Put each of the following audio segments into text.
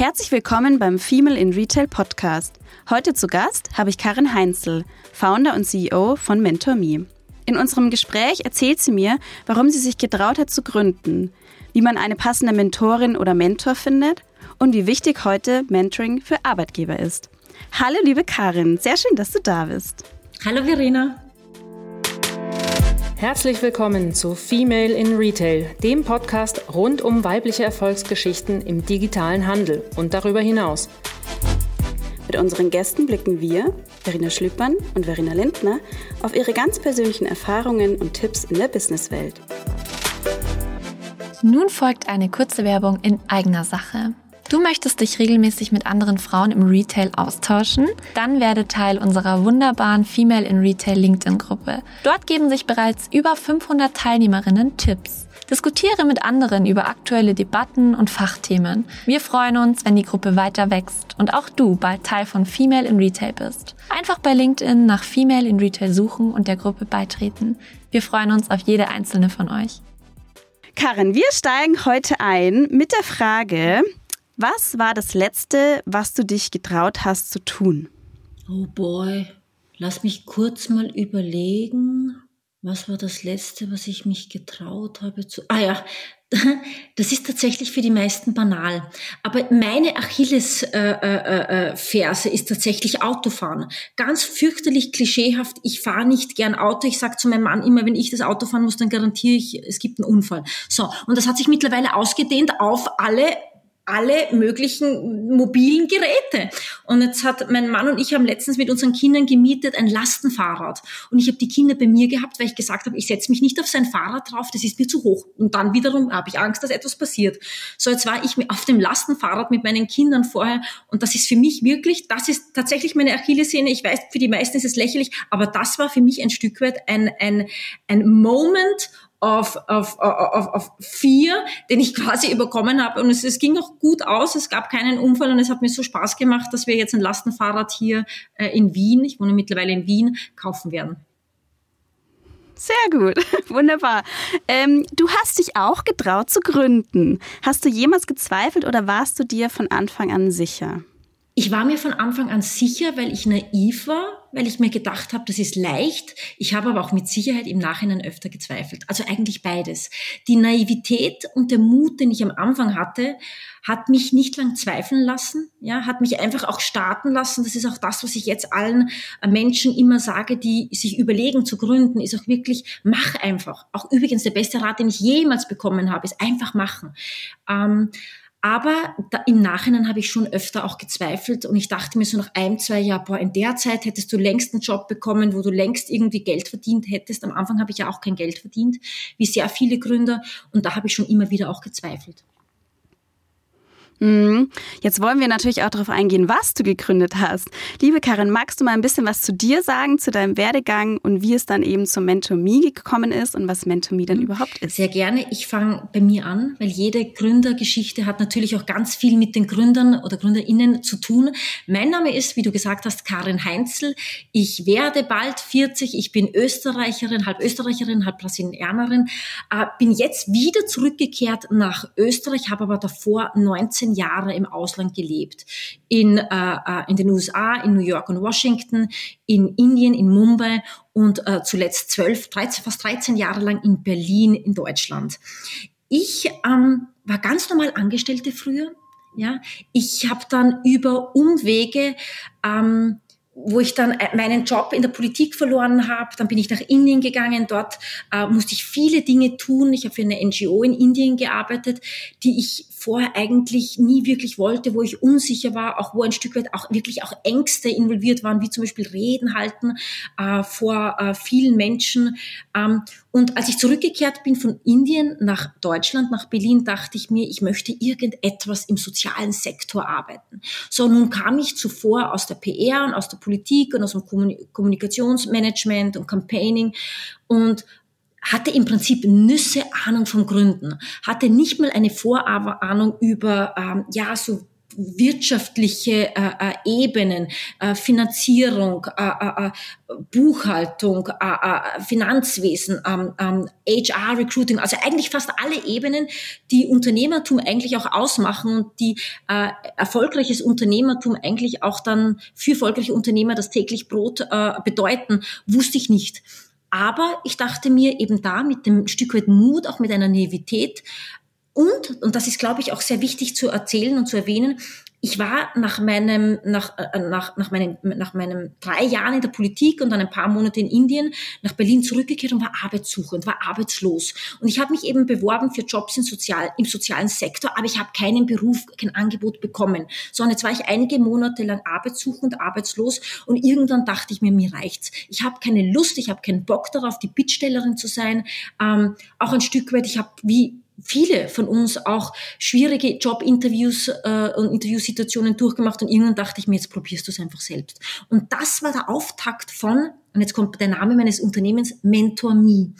Herzlich willkommen beim Female in Retail Podcast. Heute zu Gast habe ich Karin Heinzel, Founder und CEO von MentorMe. In unserem Gespräch erzählt sie mir, warum sie sich getraut hat zu gründen, wie man eine passende Mentorin oder Mentor findet und wie wichtig heute Mentoring für Arbeitgeber ist. Hallo liebe Karin, sehr schön, dass du da bist. Hallo Verena. Herzlich willkommen zu Female in Retail, dem Podcast rund um weibliche Erfolgsgeschichten im digitalen Handel und darüber hinaus. Mit unseren Gästen blicken wir, Verena Schlüppmann und Verena Lindner, auf ihre ganz persönlichen Erfahrungen und Tipps in der Businesswelt. Nun folgt eine kurze Werbung in eigener Sache. Du möchtest dich regelmäßig mit anderen Frauen im Retail austauschen? Dann werde Teil unserer wunderbaren Female in Retail LinkedIn-Gruppe. Dort geben sich bereits über 500 Teilnehmerinnen Tipps. Diskutiere mit anderen über aktuelle Debatten und Fachthemen. Wir freuen uns, wenn die Gruppe weiter wächst und auch du bald Teil von Female in Retail bist. Einfach bei LinkedIn nach Female in Retail suchen und der Gruppe beitreten. Wir freuen uns auf jede einzelne von euch. Karin, wir steigen heute ein mit der Frage, was war das Letzte, was du dich getraut hast zu tun? Oh boy, lass mich kurz mal überlegen. Was war das Letzte, was ich mich getraut habe zu... Ah ja, das ist tatsächlich für die meisten banal. Aber meine Achillesferse äh, äh, äh, ist tatsächlich Autofahren. Ganz fürchterlich klischeehaft. Ich fahre nicht gern Auto. Ich sage zu meinem Mann immer, wenn ich das Auto fahren muss, dann garantiere ich, es gibt einen Unfall. So, und das hat sich mittlerweile ausgedehnt auf alle alle möglichen mobilen Geräte. Und jetzt hat mein Mann und ich haben letztens mit unseren Kindern gemietet ein Lastenfahrrad. Und ich habe die Kinder bei mir gehabt, weil ich gesagt habe, ich setze mich nicht auf sein Fahrrad drauf, das ist mir zu hoch. Und dann wiederum habe ich Angst, dass etwas passiert. So, jetzt war ich auf dem Lastenfahrrad mit meinen Kindern vorher und das ist für mich wirklich, das ist tatsächlich meine Achillessehne. Ich weiß, für die meisten ist es lächerlich, aber das war für mich ein Stück weit ein, ein, ein Moment auf, auf, auf, auf vier, den ich quasi überkommen habe. Und es, es ging auch gut aus, es gab keinen Unfall und es hat mir so Spaß gemacht, dass wir jetzt ein Lastenfahrrad hier äh, in Wien, ich wohne mittlerweile in Wien, kaufen werden. Sehr gut, wunderbar. Ähm, du hast dich auch getraut zu gründen. Hast du jemals gezweifelt oder warst du dir von Anfang an sicher? Ich war mir von Anfang an sicher, weil ich naiv war, weil ich mir gedacht habe, das ist leicht. Ich habe aber auch mit Sicherheit im Nachhinein öfter gezweifelt. Also eigentlich beides. Die Naivität und der Mut, den ich am Anfang hatte, hat mich nicht lang zweifeln lassen, ja, hat mich einfach auch starten lassen. Das ist auch das, was ich jetzt allen Menschen immer sage, die sich überlegen zu gründen, ist auch wirklich, mach einfach. Auch übrigens der beste Rat, den ich jemals bekommen habe, ist einfach machen. Ähm, aber da, im Nachhinein habe ich schon öfter auch gezweifelt und ich dachte mir so nach ein, zwei Jahren, boah, in der Zeit hättest du längst einen Job bekommen, wo du längst irgendwie Geld verdient hättest. Am Anfang habe ich ja auch kein Geld verdient, wie sehr viele Gründer. Und da habe ich schon immer wieder auch gezweifelt. Mhm. Jetzt wollen wir natürlich auch darauf eingehen, was du gegründet hast. Liebe Karin, magst du mal ein bisschen was zu dir sagen, zu deinem Werdegang und wie es dann eben zum MentorMe gekommen ist und was MentorMe dann mhm. überhaupt ist? Sehr gerne. Ich fange bei mir an, weil jede Gründergeschichte hat natürlich auch ganz viel mit den Gründern oder GründerInnen zu tun. Mein Name ist, wie du gesagt hast, Karin Heinzel. Ich werde bald 40. Ich bin Österreicherin, halb Österreicherin, halb Brasilianerin. Äh, bin jetzt wieder zurückgekehrt nach Österreich, habe aber davor 19 13 Jahre im Ausland gelebt. In, äh, äh in den USA, in New York und Washington, in Indien, in Mumbai und äh, zuletzt 12, 13, fast 13 Jahre lang in Berlin in Deutschland. Ich ähm, war ganz normal Angestellte früher. Ja, ich habe dann über Umwege ähm, wo ich dann äh, meinen Job in der Politik verloren habe. Dann bin ich nach Indien gegangen. Dort äh, musste ich viele Dinge tun. Ich habe für eine NGO in Indien gearbeitet, die ich vorher eigentlich nie wirklich wollte, wo ich unsicher war, auch wo ein Stück weit auch wirklich auch Ängste involviert waren, wie zum Beispiel Reden halten äh, vor äh, vielen Menschen. Ähm, und als ich zurückgekehrt bin von Indien nach Deutschland, nach Berlin, dachte ich mir, ich möchte irgendetwas im sozialen Sektor arbeiten. So, nun kam ich zuvor aus der PR und aus der Politik und aus dem Kommunikationsmanagement und Campaigning und hatte im Prinzip Nüsse Ahnung vom Gründen, hatte nicht mal eine Vorahnung über, ähm, ja, so wirtschaftliche äh, äh, Ebenen, äh, Finanzierung, äh, äh, äh Buchhaltung, Finanzwesen, ähm, ähm, HR, Recruiting, also eigentlich fast alle Ebenen, die Unternehmertum eigentlich auch ausmachen und die erfolgreiches Unternehmertum eigentlich auch dann für erfolgreiche Unternehmer das täglich Brot bedeuten, wusste ich nicht. Aber ich dachte mir eben da mit dem Stück weit Mut, auch mit einer Naivität, und, und das ist, glaube ich, auch sehr wichtig zu erzählen und zu erwähnen, ich war nach meinem, nach, äh, nach, nach, meinem, nach meinem drei Jahren in der Politik und dann ein paar Monate in Indien nach Berlin zurückgekehrt und war arbeitssuchend, war arbeitslos. Und ich habe mich eben beworben für Jobs im, Sozial, im sozialen Sektor, aber ich habe keinen Beruf, kein Angebot bekommen. Sondern jetzt war ich einige Monate lang arbeitssuchend, arbeitslos und irgendwann dachte ich mir, mir reicht's. Ich habe keine Lust, ich habe keinen Bock darauf, die Bittstellerin zu sein. Ähm, auch ein Stück weit, ich habe wie viele von uns auch schwierige Jobinterviews äh, und Interviewsituationen durchgemacht und irgendwann dachte ich mir, jetzt probierst du es einfach selbst. Und das war der Auftakt von, und jetzt kommt der Name meines Unternehmens, Mentor Me.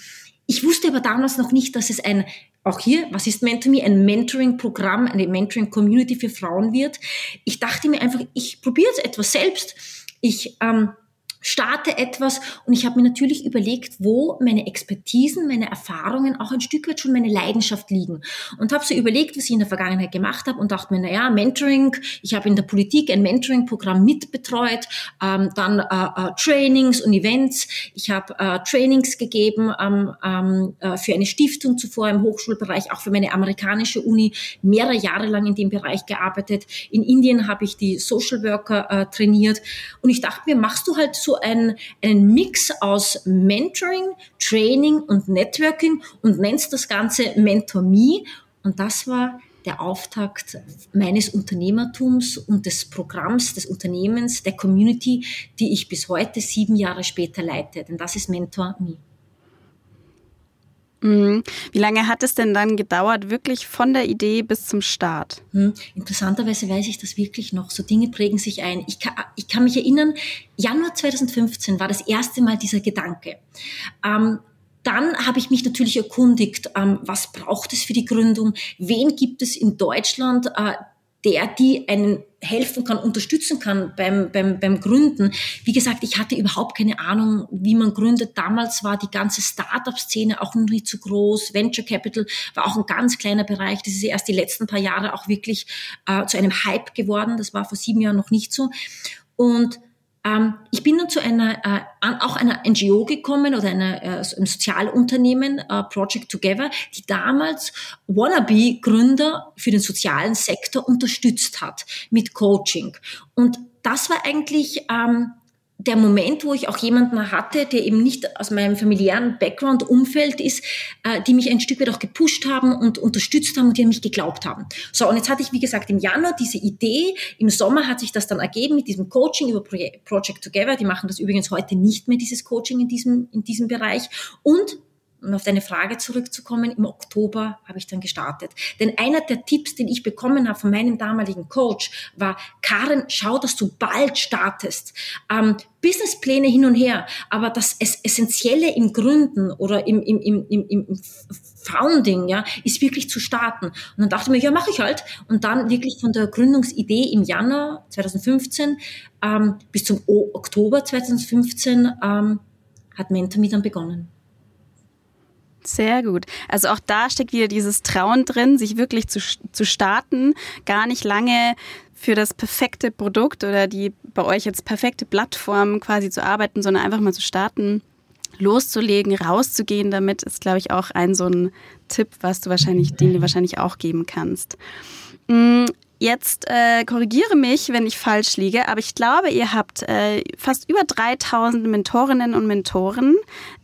Ich wusste aber damals noch nicht, dass es ein auch hier, was ist Mentor Me? Ein Mentoring-Programm, eine Mentoring-Community für Frauen wird. Ich dachte mir einfach, ich probiere jetzt etwas selbst. Ich ähm, starte etwas. Und ich habe mir natürlich überlegt, wo meine Expertisen, meine Erfahrungen, auch ein Stück weit schon meine Leidenschaft liegen. Und habe so überlegt, was ich in der Vergangenheit gemacht habe und dachte mir, naja, Mentoring, ich habe in der Politik ein Mentoring-Programm mitbetreut, ähm, dann äh, äh, Trainings und Events, ich habe äh, Trainings gegeben ähm, ähm, äh, für eine Stiftung zuvor im Hochschulbereich, auch für meine amerikanische Uni, mehrere Jahre lang in dem Bereich gearbeitet. In Indien habe ich die Social Worker äh, trainiert. Und ich dachte mir, machst du halt so so ein, einen Mix aus Mentoring, Training und Networking und nennst das Ganze Mentor Me. Und das war der Auftakt meines Unternehmertums und des Programms, des Unternehmens, der Community, die ich bis heute sieben Jahre später leite. Denn das ist Mentor Me. Mhm. Wie lange hat es denn dann gedauert, wirklich von der Idee bis zum Start? Hm. Interessanterweise weiß ich das wirklich noch. So Dinge prägen sich ein. Ich kann, ich kann mich erinnern, Januar 2015 war das erste Mal dieser Gedanke. Ähm, dann habe ich mich natürlich erkundigt, ähm, was braucht es für die Gründung? Wen gibt es in Deutschland, äh, der die einen helfen kann, unterstützen kann beim, beim, beim Gründen. Wie gesagt, ich hatte überhaupt keine Ahnung, wie man gründet. Damals war die ganze Startup-Szene auch noch nicht so groß. Venture Capital war auch ein ganz kleiner Bereich. Das ist erst die letzten paar Jahre auch wirklich äh, zu einem Hype geworden. Das war vor sieben Jahren noch nicht so. Und ähm, ich bin dann zu einer, äh, auch einer NGO gekommen oder einer, äh, einem Sozialunternehmen, äh, Project Together, die damals Wannabe-Gründer für den sozialen Sektor unterstützt hat mit Coaching. Und das war eigentlich ähm, der Moment, wo ich auch jemanden hatte, der eben nicht aus meinem familiären Background-Umfeld ist, äh, die mich ein Stück weit auch gepusht haben und unterstützt haben und die an mich geglaubt haben. So, und jetzt hatte ich, wie gesagt, im Januar diese Idee. Im Sommer hat sich das dann ergeben mit diesem Coaching über Project Together. Die machen das übrigens heute nicht mehr, dieses Coaching in diesem, in diesem Bereich. Und um auf deine Frage zurückzukommen, im Oktober habe ich dann gestartet. Denn einer der Tipps, den ich bekommen habe von meinem damaligen Coach, war, Karen, schau, dass du bald startest. Ähm, Businesspläne hin und her, aber das Essentielle im Gründen oder im, im, im, im, im Founding, ja, ist wirklich zu starten. Und dann dachte ich mir, ja, mache ich halt. Und dann wirklich von der Gründungsidee im Januar 2015 ähm, bis zum Oktober 2015 ähm, hat Mentor dann begonnen. Sehr gut. Also auch da steckt wieder dieses Trauen drin, sich wirklich zu, zu starten, gar nicht lange für das perfekte Produkt oder die bei euch jetzt perfekte Plattform quasi zu arbeiten, sondern einfach mal zu starten, loszulegen, rauszugehen damit, ist, glaube ich, auch ein so ein Tipp, was du wahrscheinlich, den du wahrscheinlich auch geben kannst. Jetzt äh, korrigiere mich, wenn ich falsch liege, aber ich glaube, ihr habt äh, fast über 3000 Mentorinnen und Mentoren.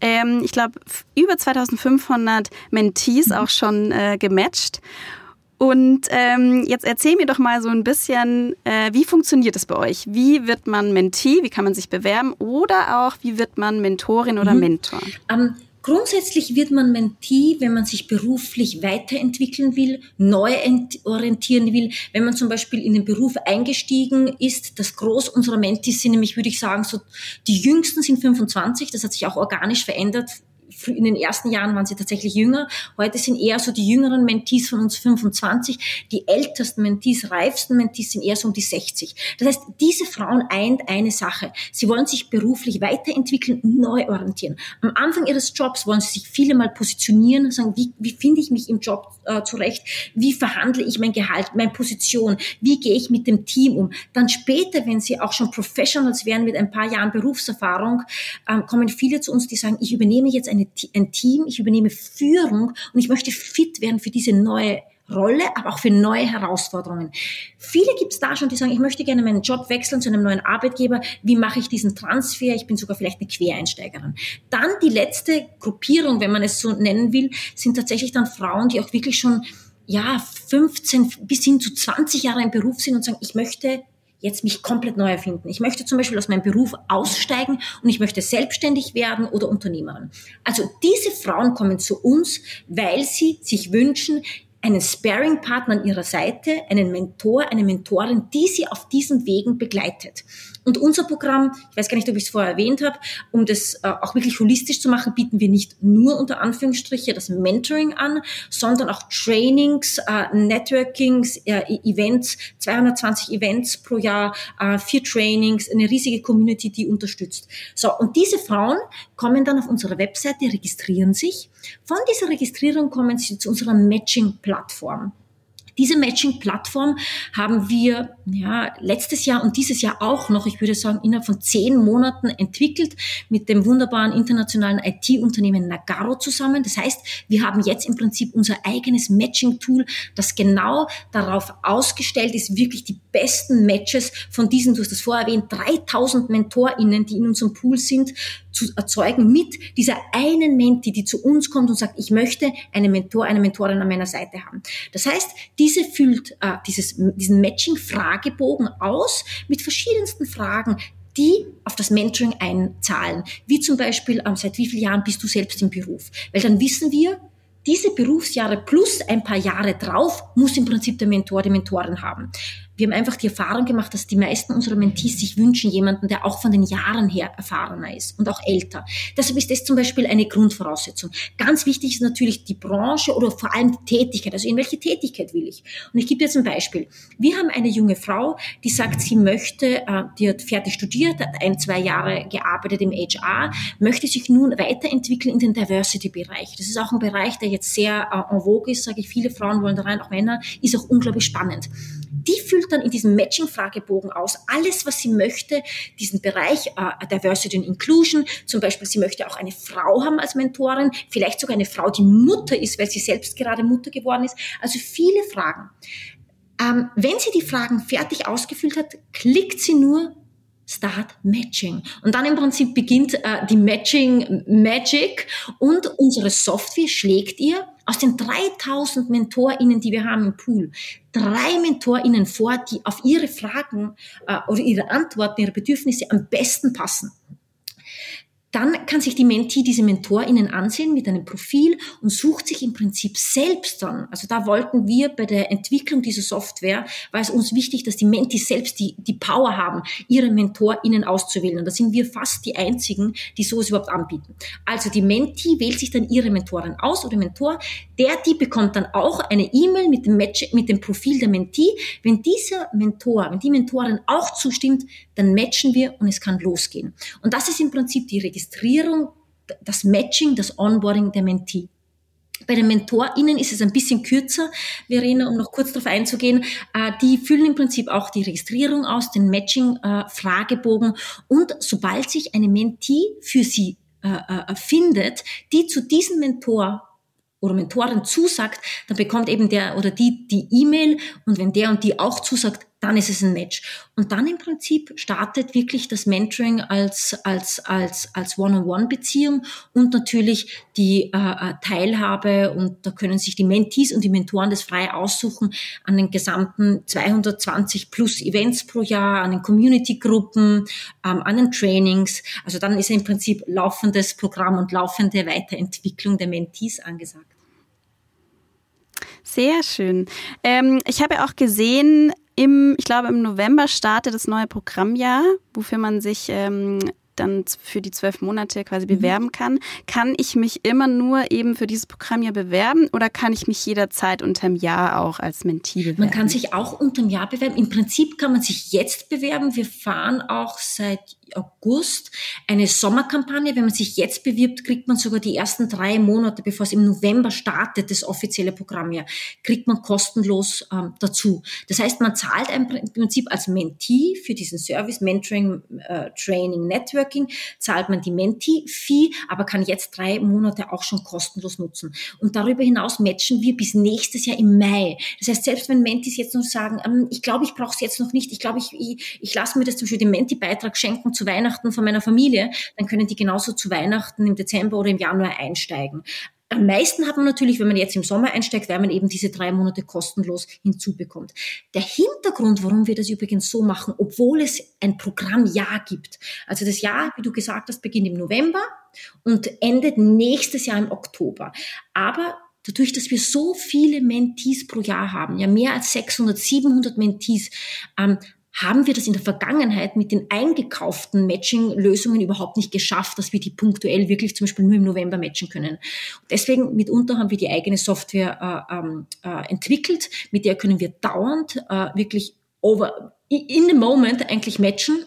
Ähm, ich glaube, über 2500 Mentees auch schon äh, gematcht. Und ähm, jetzt erzähl mir doch mal so ein bisschen, äh, wie funktioniert es bei euch? Wie wird man Mentee? Wie kann man sich bewerben? Oder auch, wie wird man Mentorin oder mhm. Mentor? Um Grundsätzlich wird man Mentee, wenn man sich beruflich weiterentwickeln will, neu orientieren will. Wenn man zum Beispiel in den Beruf eingestiegen ist, das Groß unserer Mentees sind nämlich, würde ich sagen, so die jüngsten sind 25. Das hat sich auch organisch verändert in den ersten Jahren waren sie tatsächlich jünger. Heute sind eher so die jüngeren Mentees von uns 25. Die ältesten Mentees, reifsten Mentees sind eher so um die 60. Das heißt, diese Frauen eint eine Sache. Sie wollen sich beruflich weiterentwickeln, neu orientieren. Am Anfang ihres Jobs wollen sie sich viele mal positionieren, sagen, wie, wie finde ich mich im Job äh, zurecht? Wie verhandle ich mein Gehalt, meine Position? Wie gehe ich mit dem Team um? Dann später, wenn sie auch schon Professionals werden mit ein paar Jahren Berufserfahrung, ähm, kommen viele zu uns, die sagen, ich übernehme jetzt eine, ein Team, ich übernehme Führung und ich möchte fit werden für diese neue Rolle, aber auch für neue Herausforderungen. Viele gibt es da schon, die sagen, ich möchte gerne meinen Job wechseln zu einem neuen Arbeitgeber. Wie mache ich diesen Transfer? Ich bin sogar vielleicht eine Quereinsteigerin. Dann die letzte Gruppierung, wenn man es so nennen will, sind tatsächlich dann Frauen, die auch wirklich schon ja 15 bis hin zu 20 Jahre im Beruf sind und sagen, ich möchte jetzt mich komplett neu erfinden. Ich möchte zum Beispiel aus meinem Beruf aussteigen und ich möchte selbstständig werden oder Unternehmerin. Also diese Frauen kommen zu uns, weil sie sich wünschen, einen Sparing-Partner an ihrer Seite, einen Mentor, eine Mentorin, die sie auf diesen Wegen begleitet. Und unser Programm, ich weiß gar nicht, ob ich es vorher erwähnt habe, um das äh, auch wirklich holistisch zu machen, bieten wir nicht nur unter Anführungsstriche das Mentoring an, sondern auch Trainings, äh, Networkings, äh, e-, Events, 220 Events pro Jahr, äh, vier Trainings, eine riesige Community, die unterstützt. So, und diese Frauen kommen dann auf unsere Webseite, registrieren sich. Von dieser Registrierung kommen sie zu unserer Matching-Plattform. Diese Matching-Plattform haben wir ja, letztes Jahr und dieses Jahr auch noch, ich würde sagen, innerhalb von zehn Monaten entwickelt mit dem wunderbaren internationalen IT-Unternehmen Nagaro zusammen. Das heißt, wir haben jetzt im Prinzip unser eigenes Matching-Tool, das genau darauf ausgestellt ist, wirklich die besten Matches von diesen, du hast das vorher erwähnt, 3000 MentorInnen, die in unserem Pool sind, zu erzeugen mit dieser einen Menti, die zu uns kommt und sagt, ich möchte einen Mentor, eine Mentorin an meiner Seite haben. Das heißt, diese füllt äh, dieses, diesen Matching-Fragebogen aus mit verschiedensten Fragen, die auf das Mentoring einzahlen. Wie zum Beispiel, ähm, seit wie vielen Jahren bist du selbst im Beruf? Weil dann wissen wir, diese Berufsjahre plus ein paar Jahre drauf muss im Prinzip der Mentor, die Mentorin haben wir haben einfach die Erfahrung gemacht, dass die meisten unserer Mentees sich wünschen, jemanden, der auch von den Jahren her erfahrener ist und auch älter. Deshalb ist das zum Beispiel eine Grundvoraussetzung. Ganz wichtig ist natürlich die Branche oder vor allem die Tätigkeit. Also in welche Tätigkeit will ich? Und ich gebe jetzt ein Beispiel. Wir haben eine junge Frau, die sagt, sie möchte, äh, die hat fertig studiert, hat ein, zwei Jahre gearbeitet im HR, möchte sich nun weiterentwickeln in den Diversity-Bereich. Das ist auch ein Bereich, der jetzt sehr äh, en vogue ist, sage ich. Viele Frauen wollen da rein, auch Männer, ist auch unglaublich spannend. Die füllt dann in diesem Matching-Fragebogen aus alles, was sie möchte, diesen Bereich äh, Diversity and Inclusion. Zum Beispiel, sie möchte auch eine Frau haben als Mentorin, vielleicht sogar eine Frau, die Mutter ist, weil sie selbst gerade Mutter geworden ist. Also viele Fragen. Ähm, wenn sie die Fragen fertig ausgefüllt hat, klickt sie nur Start Matching. Und dann im Prinzip beginnt äh, die Matching Magic und unsere Software schlägt ihr aus den 3000 MentorInnen, die wir haben im Pool, drei MentorInnen vor, die auf ihre Fragen äh, oder ihre Antworten, ihre Bedürfnisse am besten passen. Dann kann sich die Mentee diese MentorInnen ansehen mit einem Profil und sucht sich im Prinzip selbst dann. Also da wollten wir bei der Entwicklung dieser Software, war es uns wichtig, dass die Mentees selbst die, die Power haben, ihre MentorInnen auszuwählen. Und da sind wir fast die einzigen, die sowas überhaupt anbieten. Also die Mentee wählt sich dann ihre Mentorin aus oder Mentor. Der, die bekommt dann auch eine E-Mail mit dem Match, mit dem Profil der Mentee. Wenn dieser Mentor, wenn die Mentorin auch zustimmt, dann matchen wir und es kann losgehen. Und das ist im Prinzip die Registrierung Registrierung, das Matching, das Onboarding der Mentee. Bei den MentorInnen ist es ein bisschen kürzer, Verena, um noch kurz darauf einzugehen. Äh, die füllen im Prinzip auch die Registrierung aus, den Matching-Fragebogen. Und sobald sich eine Mentee für sie äh, äh, findet, die zu diesem Mentor oder Mentorin zusagt, dann bekommt eben der oder die die E-Mail und wenn der und die auch zusagt, dann ist es ein Match. Und dann im Prinzip startet wirklich das Mentoring als, als, als, als One-on-One-Beziehung und natürlich die äh, äh, Teilhabe und da können sich die Mentees und die Mentoren das frei aussuchen an den gesamten 220 plus Events pro Jahr, an den Community-Gruppen, ähm, an den Trainings. Also dann ist im Prinzip laufendes Programm und laufende Weiterentwicklung der Mentees angesagt. Sehr schön. Ähm, ich habe auch gesehen, im, ich glaube, im November startet das neue Programmjahr, wofür man sich ähm, dann für die zwölf Monate quasi mhm. bewerben kann. Kann ich mich immer nur eben für dieses Programm ja bewerben oder kann ich mich jederzeit unterm Jahr auch als Mentee bewerben? Man kann sich auch unterm Jahr bewerben. Im Prinzip kann man sich jetzt bewerben. Wir fahren auch seit August eine Sommerkampagne. Wenn man sich jetzt bewirbt, kriegt man sogar die ersten drei Monate, bevor es im November startet, das offizielle Programm ja, kriegt man kostenlos ähm, dazu. Das heißt, man zahlt im Prinzip als Mentee für diesen Service, Mentoring, äh, Training, Networking, zahlt man die Mentee-Fee, aber kann jetzt drei Monate auch schon kostenlos nutzen. Und darüber hinaus matchen wir bis nächstes Jahr im Mai. Das heißt, selbst wenn Mentees jetzt noch sagen, ähm, ich glaube, ich brauche es jetzt noch nicht, ich glaube, ich, ich, ich lasse mir das zum Beispiel den Menti-Beitrag schenken zu Weihnachten von meiner Familie, dann können die genauso zu Weihnachten im Dezember oder im Januar einsteigen. Am meisten hat man natürlich, wenn man jetzt im Sommer einsteigt, weil man eben diese drei Monate kostenlos hinzubekommt. Der Hintergrund, warum wir das übrigens so machen, obwohl es ein Programmjahr gibt. Also das Jahr, wie du gesagt hast, beginnt im November und endet nächstes Jahr im Oktober. Aber dadurch, dass wir so viele Mentees pro Jahr haben, ja mehr als 600, 700 Mentees, ähm, haben wir das in der Vergangenheit mit den eingekauften Matching-Lösungen überhaupt nicht geschafft, dass wir die punktuell wirklich zum Beispiel nur im November matchen können. deswegen mitunter haben wir die eigene Software äh, ähm, äh, entwickelt, mit der können wir dauernd äh, wirklich over in the moment eigentlich matchen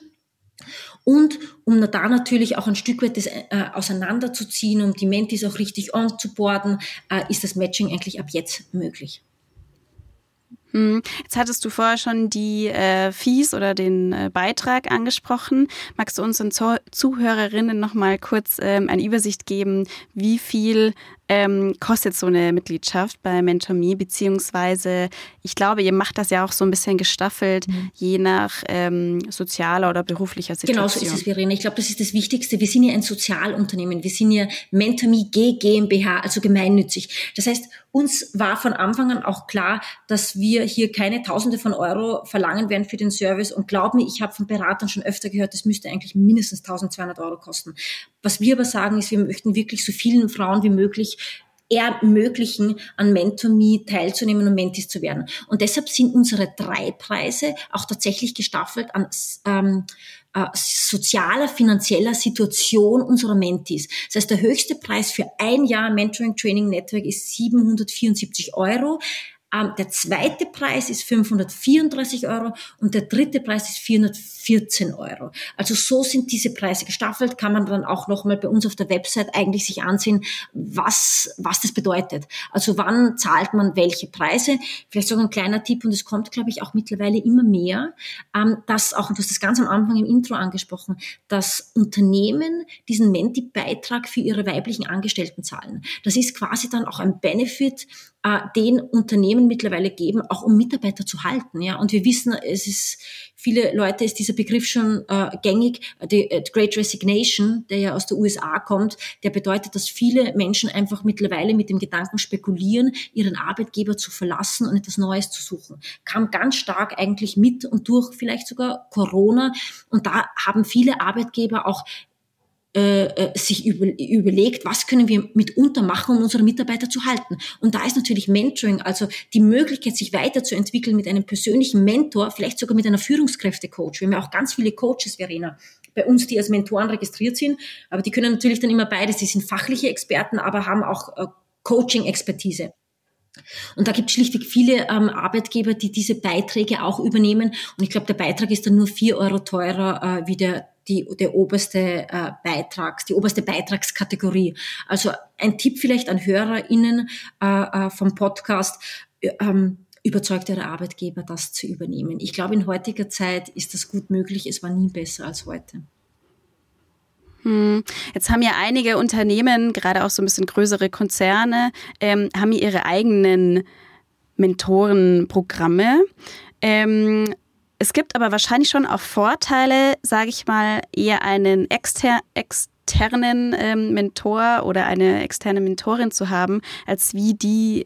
und um da natürlich auch ein Stück weit das äh, auseinanderzuziehen, um die Mentis auch richtig onzuboarden, äh, ist das Matching eigentlich ab jetzt möglich. Hm. Jetzt hattest du vorher schon die äh, Fees oder den äh, Beitrag angesprochen. Magst du unseren Zuhörerinnen noch mal kurz ähm, eine Übersicht geben, wie viel ähm, kostet so eine Mitgliedschaft bei MentorMe, beziehungsweise ich glaube, ihr macht das ja auch so ein bisschen gestaffelt, mhm. je nach ähm, sozialer oder beruflicher Situation. Genau so ist es, Verena. Ich glaube, das ist das Wichtigste. Wir sind ja ein Sozialunternehmen. Wir sind ja MentorMe G GmbH, also gemeinnützig. Das heißt, uns war von Anfang an auch klar, dass wir hier keine Tausende von Euro verlangen werden für den Service. Und glaub mir, ich habe von Beratern schon öfter gehört, das müsste eigentlich mindestens 1200 Euro kosten. Was wir aber sagen, ist, wir möchten wirklich so vielen Frauen wie möglich ermöglichen, an MentorMe teilzunehmen und Mentis zu werden. Und deshalb sind unsere drei Preise auch tatsächlich gestaffelt an ähm, äh, sozialer, finanzieller Situation unserer Mentis. Das heißt, der höchste Preis für ein Jahr Mentoring Training Network ist 774 Euro. Ähm, der zweite Preis ist 534 Euro und der dritte Preis ist 414 Euro. Also so sind diese Preise gestaffelt, kann man dann auch nochmal bei uns auf der Website eigentlich sich ansehen, was, was das bedeutet. Also wann zahlt man welche Preise? Vielleicht sogar ein kleiner Tipp und es kommt, glaube ich, auch mittlerweile immer mehr, ähm, dass auch, du hast das ganz am Anfang im Intro angesprochen, dass Unternehmen diesen Menti-Beitrag für ihre weiblichen Angestellten zahlen. Das ist quasi dann auch ein Benefit, äh, den Unternehmen mittlerweile geben, auch um Mitarbeiter zu halten. Ja, und wir wissen, es ist viele Leute ist dieser Begriff schon äh, gängig. Die äh, Great Resignation, der ja aus der USA kommt, der bedeutet, dass viele Menschen einfach mittlerweile mit dem Gedanken spekulieren, ihren Arbeitgeber zu verlassen und etwas Neues zu suchen. Kam ganz stark eigentlich mit und durch vielleicht sogar Corona. Und da haben viele Arbeitgeber auch äh, äh, sich über, überlegt, was können wir mitunter machen, um unsere Mitarbeiter zu halten. Und da ist natürlich Mentoring, also die Möglichkeit, sich weiterzuentwickeln mit einem persönlichen Mentor, vielleicht sogar mit einer Führungskräftecoach. Wir haben ja auch ganz viele Coaches, Verena, bei uns, die als Mentoren registriert sind, aber die können natürlich dann immer beides. Die sind fachliche Experten, aber haben auch äh, Coaching-Expertise. Und da gibt es schlichtweg viele ähm, Arbeitgeber, die diese Beiträge auch übernehmen. Und ich glaube, der Beitrag ist dann nur vier Euro teurer äh, wie der die, der oberste äh, Beitrags, die oberste Beitragskategorie. Also ein Tipp vielleicht an HörerInnen äh, äh, vom Podcast, äh, ähm, überzeugt Ihre Arbeitgeber, das zu übernehmen. Ich glaube, in heutiger Zeit ist das gut möglich. Es war nie besser als heute. Hm. Jetzt haben ja einige Unternehmen, gerade auch so ein bisschen größere Konzerne, ähm, haben ihre eigenen Mentorenprogramme. Ähm, es gibt aber wahrscheinlich schon auch Vorteile, sage ich mal, eher einen exter externen ähm, Mentor oder eine externe Mentorin zu haben, als wie die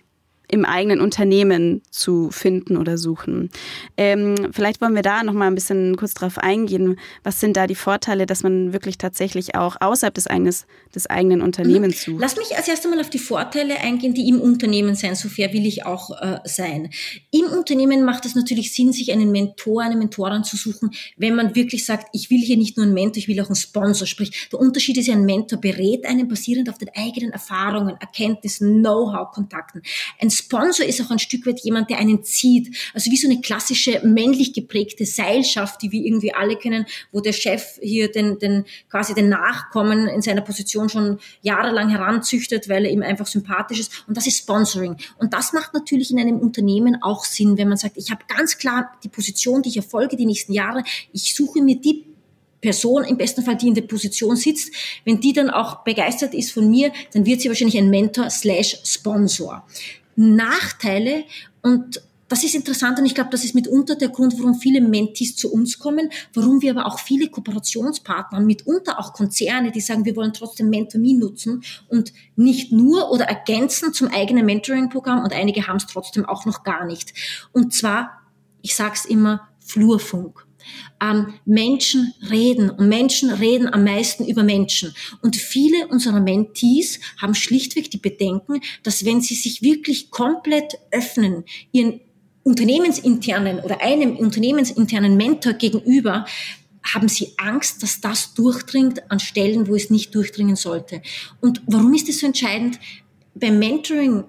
im eigenen Unternehmen zu finden oder suchen. Ähm, vielleicht wollen wir da noch mal ein bisschen kurz drauf eingehen. Was sind da die Vorteile, dass man wirklich tatsächlich auch außerhalb des, eigenes, des eigenen Unternehmens sucht? Lass mich als erstes mal auf die Vorteile eingehen, die im Unternehmen sein. So fair will ich auch äh, sein. Im Unternehmen macht es natürlich Sinn, sich einen Mentor, eine Mentorin zu suchen, wenn man wirklich sagt, ich will hier nicht nur einen Mentor, ich will auch einen Sponsor. Sprich, der Unterschied ist ja, ein Mentor berät einen basierend auf den eigenen Erfahrungen, Erkenntnissen, Know-how, Kontakten. Ein Sponsor ist auch ein Stück weit jemand, der einen zieht. Also wie so eine klassische männlich geprägte Seilschaft, die wir irgendwie alle kennen, wo der Chef hier den, den quasi den Nachkommen in seiner Position schon jahrelang heranzüchtet, weil er ihm einfach sympathisch ist. Und das ist Sponsoring. Und das macht natürlich in einem Unternehmen auch Sinn, wenn man sagt, ich habe ganz klar die Position, die ich erfolge die nächsten Jahre. Ich suche mir die Person, im besten Fall die in der Position sitzt, wenn die dann auch begeistert ist von mir, dann wird sie wahrscheinlich ein Mentor slash Sponsor. Nachteile und das ist interessant und ich glaube, das ist mitunter der Grund, warum viele Mentis zu uns kommen, warum wir aber auch viele Kooperationspartner mitunter auch Konzerne, die sagen, wir wollen trotzdem Mentoring nutzen und nicht nur oder ergänzen zum eigenen Mentoring-Programm und einige haben es trotzdem auch noch gar nicht. Und zwar, ich sage es immer, Flurfunk. Ähm, Menschen reden und Menschen reden am meisten über Menschen. Und viele unserer Mentees haben schlichtweg die Bedenken, dass wenn sie sich wirklich komplett öffnen, ihren unternehmensinternen oder einem unternehmensinternen Mentor gegenüber, haben sie Angst, dass das durchdringt an Stellen, wo es nicht durchdringen sollte. Und warum ist das so entscheidend? Beim Mentoring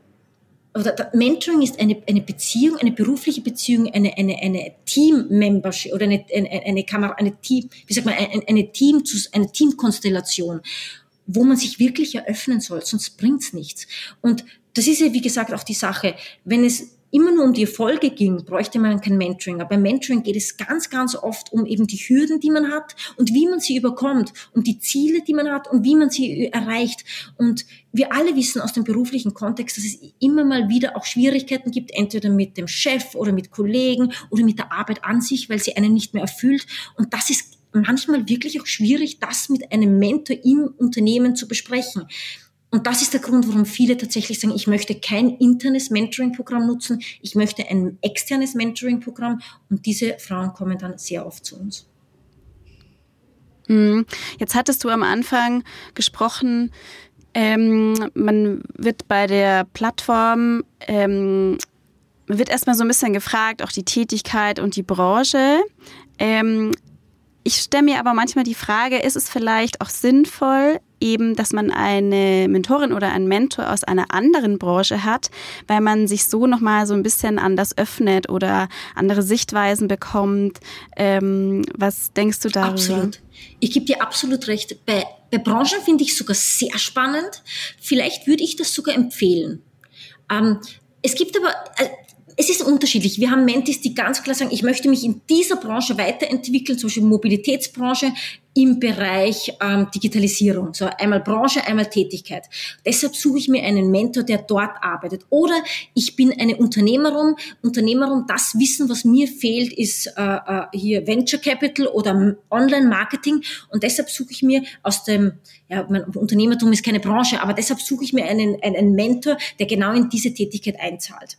oder Mentoring ist eine, eine Beziehung, eine berufliche Beziehung, eine, eine, eine Team-Membership oder eine, eine, eine Kamera, eine Team, wie sagt man, eine, eine Team, eine Teamkonstellation, wo man sich wirklich eröffnen soll, sonst bringt's nichts. Und das ist ja, wie gesagt, auch die Sache, wenn es immer nur um die Erfolge ging, bräuchte man kein Mentoring. Aber beim Mentoring geht es ganz, ganz oft um eben die Hürden, die man hat und wie man sie überkommt, um die Ziele, die man hat und wie man sie erreicht. Und wir alle wissen aus dem beruflichen Kontext, dass es immer mal wieder auch Schwierigkeiten gibt, entweder mit dem Chef oder mit Kollegen oder mit der Arbeit an sich, weil sie einen nicht mehr erfüllt. Und das ist manchmal wirklich auch schwierig, das mit einem Mentor im Unternehmen zu besprechen. Und das ist der Grund, warum viele tatsächlich sagen, ich möchte kein internes Mentoring-Programm nutzen, ich möchte ein externes Mentoring-Programm. Und diese Frauen kommen dann sehr oft zu uns. Mhm. Jetzt hattest du am Anfang gesprochen, ähm, man wird bei der Plattform, ähm, wird erstmal so ein bisschen gefragt, auch die Tätigkeit und die Branche. Ähm, ich stelle mir aber manchmal die Frage, ist es vielleicht auch sinnvoll, eben, dass man eine Mentorin oder einen Mentor aus einer anderen Branche hat, weil man sich so nochmal so ein bisschen anders öffnet oder andere Sichtweisen bekommt. Ähm, was denkst du darüber? Absolut. Ich gebe dir absolut recht. Bei, bei Branchen finde ich sogar sehr spannend. Vielleicht würde ich das sogar empfehlen. Ähm, es gibt aber, äh, es ist unterschiedlich. Wir haben Mentis, die ganz klar sagen, ich möchte mich in dieser Branche weiterentwickeln, zum Beispiel Mobilitätsbranche im Bereich ähm, Digitalisierung. So einmal Branche, einmal Tätigkeit. Deshalb suche ich mir einen Mentor, der dort arbeitet. Oder ich bin eine Unternehmerin, Unternehmerin, das Wissen, was mir fehlt, ist äh, äh, hier Venture Capital oder Online-Marketing. Und deshalb suche ich mir aus dem, ja, mein Unternehmertum ist keine Branche, aber deshalb suche ich mir einen, einen Mentor, der genau in diese Tätigkeit einzahlt.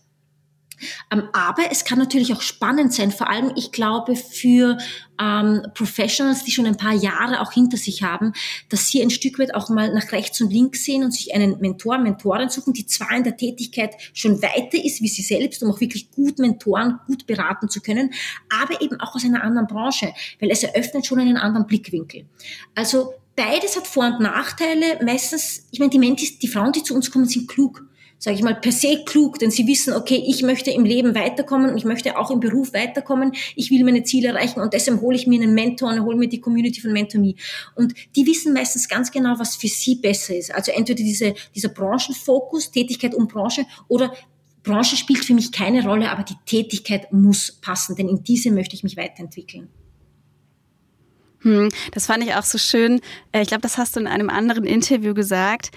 Ähm, aber es kann natürlich auch spannend sein, vor allem ich glaube für ähm, Professionals, die schon ein paar Jahre auch hinter sich haben, dass sie ein Stück weit auch mal nach rechts und links sehen und sich einen Mentor, Mentorin suchen, die zwar in der Tätigkeit schon weiter ist wie sie selbst, um auch wirklich gut Mentoren, gut beraten zu können, aber eben auch aus einer anderen Branche, weil es eröffnet schon einen anderen Blickwinkel. Also beides hat Vor- und Nachteile. Meistens, ich meine, die Mentis, die Frauen, die zu uns kommen, sind klug sage ich mal, per se klug, denn sie wissen, okay, ich möchte im Leben weiterkommen und ich möchte auch im Beruf weiterkommen, ich will meine Ziele erreichen und deshalb hole ich mir einen Mentor und hole mir die Community von MentorMe. Und die wissen meistens ganz genau, was für sie besser ist. Also entweder diese, dieser Branchenfokus, Tätigkeit und Branche oder Branche spielt für mich keine Rolle, aber die Tätigkeit muss passen, denn in diese möchte ich mich weiterentwickeln. Hm, das fand ich auch so schön. Äh, ich glaube, das hast du in einem anderen Interview gesagt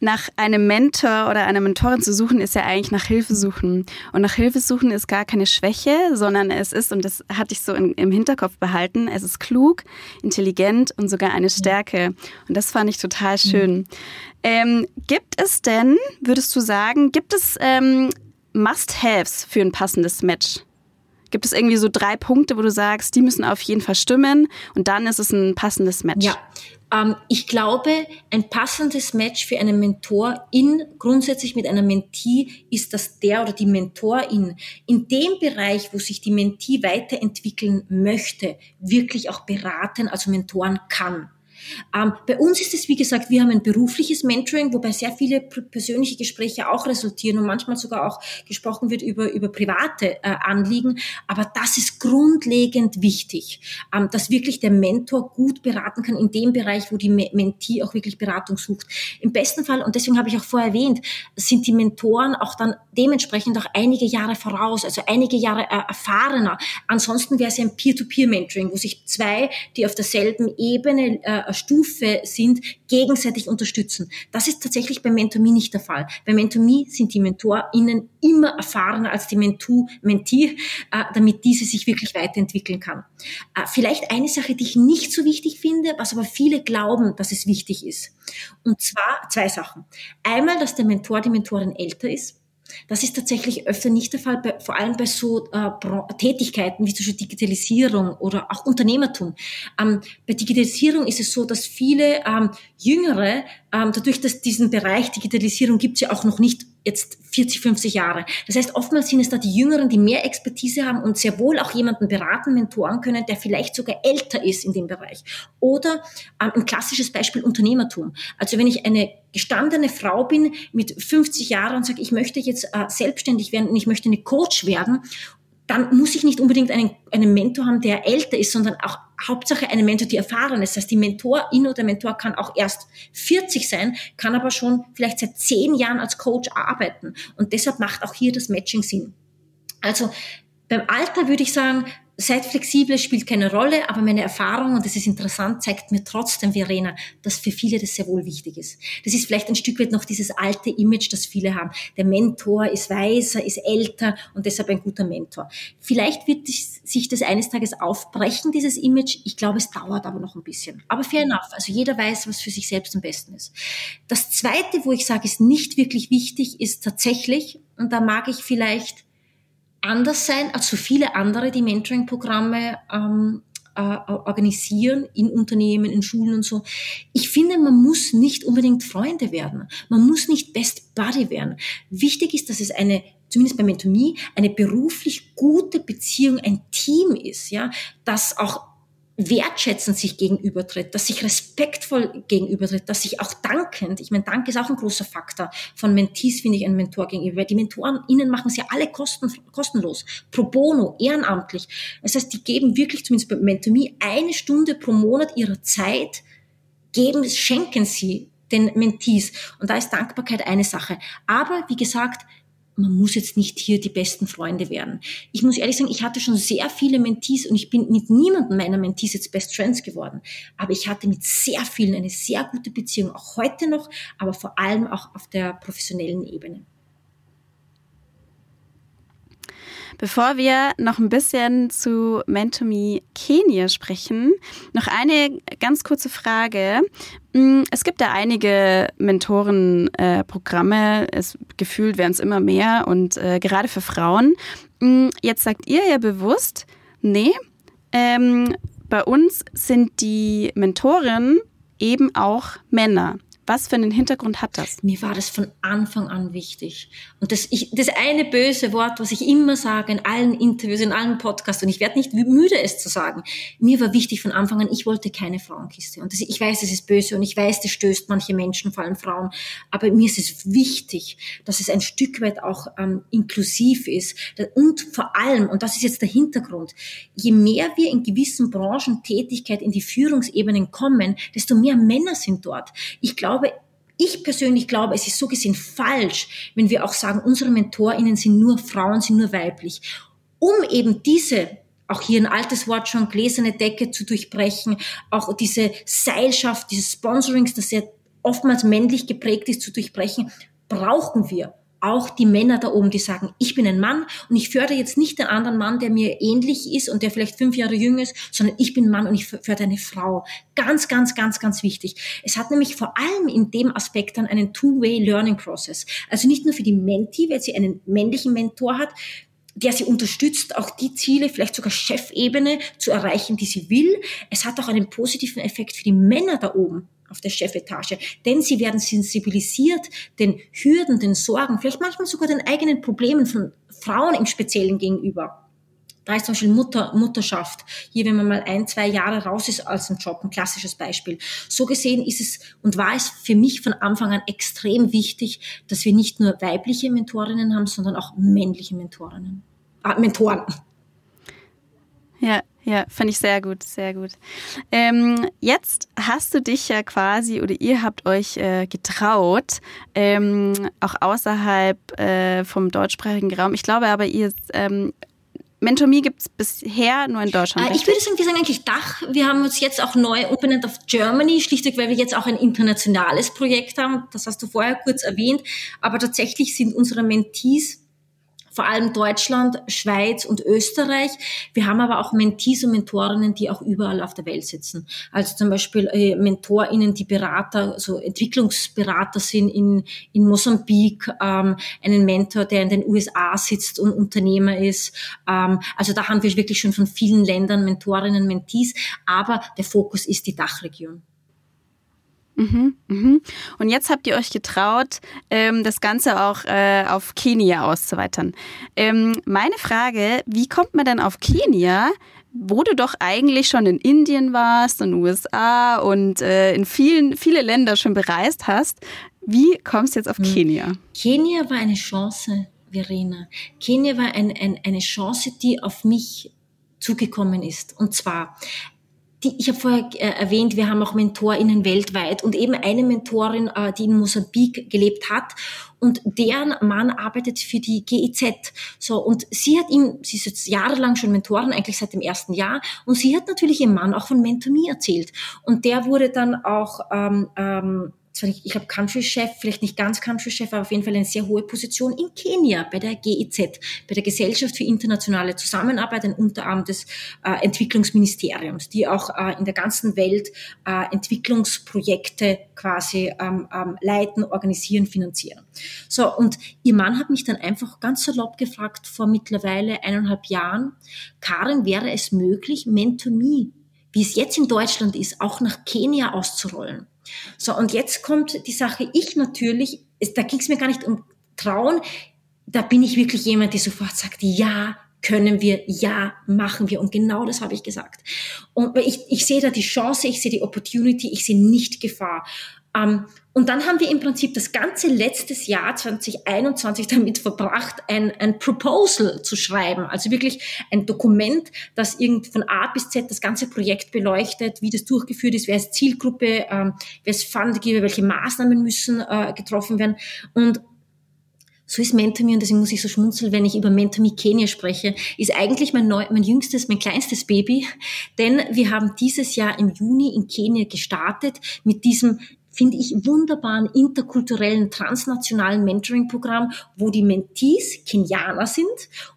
nach einem Mentor oder einer Mentorin zu suchen, ist ja eigentlich nach Hilfe suchen. Und nach Hilfe suchen ist gar keine Schwäche, sondern es ist, und das hatte ich so in, im Hinterkopf behalten, es ist klug, intelligent und sogar eine Stärke. Und das fand ich total schön. Mhm. Ähm, gibt es denn, würdest du sagen, gibt es ähm, Must-Haves für ein passendes Match? Gibt es irgendwie so drei Punkte, wo du sagst, die müssen auf jeden Fall stimmen und dann ist es ein passendes Match? Ja, ähm, ich glaube, ein passendes Match für einen Mentorin grundsätzlich mit einer Mentee ist, dass der oder die Mentorin in dem Bereich, wo sich die Mentee weiterentwickeln möchte, wirklich auch beraten, also mentoren kann. Ähm, bei uns ist es, wie gesagt, wir haben ein berufliches Mentoring, wobei sehr viele persönliche Gespräche auch resultieren und manchmal sogar auch gesprochen wird über, über private äh, Anliegen. Aber das ist grundlegend wichtig, ähm, dass wirklich der Mentor gut beraten kann in dem Bereich, wo die Mentee auch wirklich Beratung sucht. Im besten Fall, und deswegen habe ich auch vorher erwähnt, sind die Mentoren auch dann dementsprechend auch einige Jahre voraus, also einige Jahre äh, erfahrener. Ansonsten wäre es ein Peer-to-Peer-Mentoring, wo sich zwei, die auf derselben Ebene äh, Stufe sind, gegenseitig unterstützen. Das ist tatsächlich bei Mentomie nicht der Fall. Bei Mentomie sind die MentorInnen immer erfahrener als die Mentu, Mentee, äh, damit diese sich wirklich weiterentwickeln kann. Äh, vielleicht eine Sache, die ich nicht so wichtig finde, was aber viele glauben, dass es wichtig ist. Und zwar zwei Sachen. Einmal, dass der Mentor, die Mentorin älter ist. Das ist tatsächlich öfter nicht der Fall, bei, vor allem bei so äh, Tätigkeiten wie zum Beispiel Digitalisierung oder auch Unternehmertum. Ähm, bei Digitalisierung ist es so, dass viele ähm, Jüngere, ähm, dadurch, dass diesen Bereich Digitalisierung gibt es ja auch noch nicht jetzt 40, 50 Jahre. Das heißt, oftmals sind es da die Jüngeren, die mehr Expertise haben und sehr wohl auch jemanden beraten, mentoren können, der vielleicht sogar älter ist in dem Bereich. Oder ähm, ein klassisches Beispiel Unternehmertum. Also wenn ich eine gestandene Frau bin mit 50 Jahren und sage, ich möchte jetzt äh, selbstständig werden und ich möchte eine Coach werden dann muss ich nicht unbedingt einen, einen Mentor haben, der älter ist, sondern auch Hauptsache einen Mentor, die erfahren ist. Das heißt, die Mentorin oder Mentor kann auch erst 40 sein, kann aber schon vielleicht seit zehn Jahren als Coach arbeiten. Und deshalb macht auch hier das Matching Sinn. Also beim Alter würde ich sagen, Seid flexibel, spielt keine Rolle, aber meine Erfahrung, und das ist interessant, zeigt mir trotzdem, Verena, dass für viele das sehr wohl wichtig ist. Das ist vielleicht ein Stück weit noch dieses alte Image, das viele haben. Der Mentor ist weiser, ist älter und deshalb ein guter Mentor. Vielleicht wird sich das eines Tages aufbrechen, dieses Image. Ich glaube, es dauert aber noch ein bisschen. Aber fair enough. Also jeder weiß, was für sich selbst am besten ist. Das zweite, wo ich sage, ist nicht wirklich wichtig, ist tatsächlich, und da mag ich vielleicht anders sein als so viele andere, die Mentoring-Programme ähm, äh, organisieren in Unternehmen, in Schulen und so. Ich finde, man muss nicht unbedingt Freunde werden. Man muss nicht Best Buddy werden. Wichtig ist, dass es eine zumindest bei Mentomie, eine beruflich gute Beziehung, ein Team ist, ja, das auch wertschätzend sich gegenübertritt, dass sich respektvoll gegenübertritt, dass sich auch dankend, ich meine, Dank ist auch ein großer Faktor von Mentees, finde ich, ein Mentor gegenüber, weil die Mentoren, ihnen machen ja alle kosten, kostenlos, pro bono, ehrenamtlich. Das heißt, die geben wirklich, zumindest bei Mentomie, eine Stunde pro Monat ihrer Zeit, geben, schenken sie den Mentees. Und da ist Dankbarkeit eine Sache. Aber, wie gesagt, man muss jetzt nicht hier die besten Freunde werden. Ich muss ehrlich sagen, ich hatte schon sehr viele Mentees und ich bin mit niemandem meiner Mentees jetzt Best Friends geworden. Aber ich hatte mit sehr vielen eine sehr gute Beziehung, auch heute noch, aber vor allem auch auf der professionellen Ebene. Bevor wir noch ein bisschen zu Mentomy Kenia sprechen, noch eine ganz kurze Frage. Mm, es gibt ja einige Mentorenprogramme, es gefühlt werden es immer mehr und äh, gerade für Frauen. Mm, jetzt sagt ihr ja bewusst, nee, ähm, bei uns sind die Mentoren eben auch Männer. Was für einen Hintergrund hat das? Mir war das von Anfang an wichtig. Und das, ich, das eine böse Wort, was ich immer sage in allen Interviews, in allen Podcasts, und ich werde nicht müde, es zu sagen, mir war wichtig von Anfang an, ich wollte keine Frauenkiste. Und das, ich weiß, es ist böse und ich weiß, das stößt manche Menschen, vor allem Frauen. Aber mir ist es wichtig, dass es ein Stück weit auch ähm, inklusiv ist. Und vor allem, und das ist jetzt der Hintergrund, je mehr wir in gewissen Branchen Tätigkeit in die Führungsebenen kommen, desto mehr Männer sind dort. Ich glaube, glaube, ich persönlich glaube, es ist so gesehen falsch, wenn wir auch sagen, unsere MentorInnen sind nur Frauen, sind nur weiblich. Um eben diese auch hier ein altes Wort schon, gläserne Decke zu durchbrechen, auch diese Seilschaft, diese Sponsorings, das sehr oftmals männlich geprägt ist, zu durchbrechen, brauchen wir auch die Männer da oben, die sagen, ich bin ein Mann und ich fördere jetzt nicht den anderen Mann, der mir ähnlich ist und der vielleicht fünf Jahre jünger ist, sondern ich bin Mann und ich fördere eine Frau. Ganz, ganz, ganz, ganz wichtig. Es hat nämlich vor allem in dem Aspekt dann einen Two-Way Learning Process. Also nicht nur für die Menti, weil sie einen männlichen Mentor hat, der sie unterstützt, auch die Ziele, vielleicht sogar Chefebene zu erreichen, die sie will. Es hat auch einen positiven Effekt für die Männer da oben auf der Chefetage. Denn sie werden sensibilisiert den Hürden, den Sorgen, vielleicht manchmal sogar den eigenen Problemen von Frauen im Speziellen gegenüber. Da ist zum Beispiel Mutter, Mutterschaft. Hier, wenn man mal ein, zwei Jahre raus ist als ein Job, ein klassisches Beispiel. So gesehen ist es und war es für mich von Anfang an extrem wichtig, dass wir nicht nur weibliche Mentorinnen haben, sondern auch männliche Mentorinnen, äh, Mentoren. Ja, ja, fand ich sehr gut, sehr gut. Ähm, jetzt hast du dich ja quasi oder ihr habt euch äh, getraut, ähm, auch außerhalb äh, vom deutschsprachigen Raum. Ich glaube aber, ihr ähm, Mentor.me gibt es bisher nur in Deutschland. Äh, ich würde sagen, wir sagen eigentlich Dach. Wir haben uns jetzt auch neu umbenannt auf Germany, schlichtweg, weil wir jetzt auch ein internationales Projekt haben. Das hast du vorher kurz erwähnt. Aber tatsächlich sind unsere Mentees vor allem Deutschland, Schweiz und Österreich. Wir haben aber auch Mentees und Mentorinnen, die auch überall auf der Welt sitzen. Also zum Beispiel äh, MentorInnen, die Berater, so Entwicklungsberater sind in, in Mosambik, ähm, einen Mentor, der in den USA sitzt und Unternehmer ist. Ähm, also da haben wir wirklich schon von vielen Ländern Mentorinnen, Mentees, aber der Fokus ist die Dachregion. Mhm, mhm. Und jetzt habt ihr euch getraut, ähm, das Ganze auch äh, auf Kenia auszuweitern. Ähm, meine Frage, wie kommt man denn auf Kenia, wo du doch eigentlich schon in Indien warst, in den USA und äh, in vielen, viele Länder schon bereist hast? Wie kommst du jetzt auf hm. Kenia? Kenia war eine Chance, Verena. Kenia war ein, ein, eine Chance, die auf mich zugekommen ist. Und zwar die, ich habe vorher äh, erwähnt, wir haben auch MentorInnen weltweit und eben eine Mentorin, äh, die in Mosambik gelebt hat und deren Mann arbeitet für die GEZ. So, und sie hat ihm, sie ist jetzt jahrelang schon Mentorin, eigentlich seit dem ersten Jahr, und sie hat natürlich ihrem Mann auch von MentorMe erzählt. Und der wurde dann auch ähm, ähm, zwar nicht, ich glaube Country-Chef, vielleicht nicht ganz Country-Chef, aber auf jeden Fall eine sehr hohe Position in Kenia bei der GIZ, bei der Gesellschaft für internationale Zusammenarbeit, ein Unterarm des äh, Entwicklungsministeriums, die auch äh, in der ganzen Welt äh, Entwicklungsprojekte quasi ähm, ähm, leiten, organisieren, finanzieren. So, und ihr Mann hat mich dann einfach ganz salopp gefragt vor mittlerweile eineinhalb Jahren, Karin, wäre es möglich, Mentor.me, wie es jetzt in Deutschland ist, auch nach Kenia auszurollen? So, und jetzt kommt die Sache, ich natürlich, da ging es mir gar nicht um Trauen, da bin ich wirklich jemand, die sofort sagt, ja, können wir, ja, machen wir. Und genau das habe ich gesagt. Und ich, ich sehe da die Chance, ich sehe die Opportunity, ich sehe nicht Gefahr. Ähm, und dann haben wir im Prinzip das ganze letztes Jahr 2021 damit verbracht, ein, ein Proposal zu schreiben. Also wirklich ein Dokument, das irgend von A bis Z das ganze Projekt beleuchtet, wie das durchgeführt ist, wer ist Zielgruppe, ähm, wer ist Fundgeber, welche Maßnahmen müssen äh, getroffen werden. Und so ist MentorMe, und deswegen muss ich so schmunzeln, wenn ich über MentorMe Kenia spreche, ist eigentlich mein, neu, mein jüngstes, mein kleinstes Baby. Denn wir haben dieses Jahr im Juni in Kenia gestartet mit diesem finde ich, wunderbaren interkulturellen transnationalen Mentoring-Programm, wo die Mentees Kenianer sind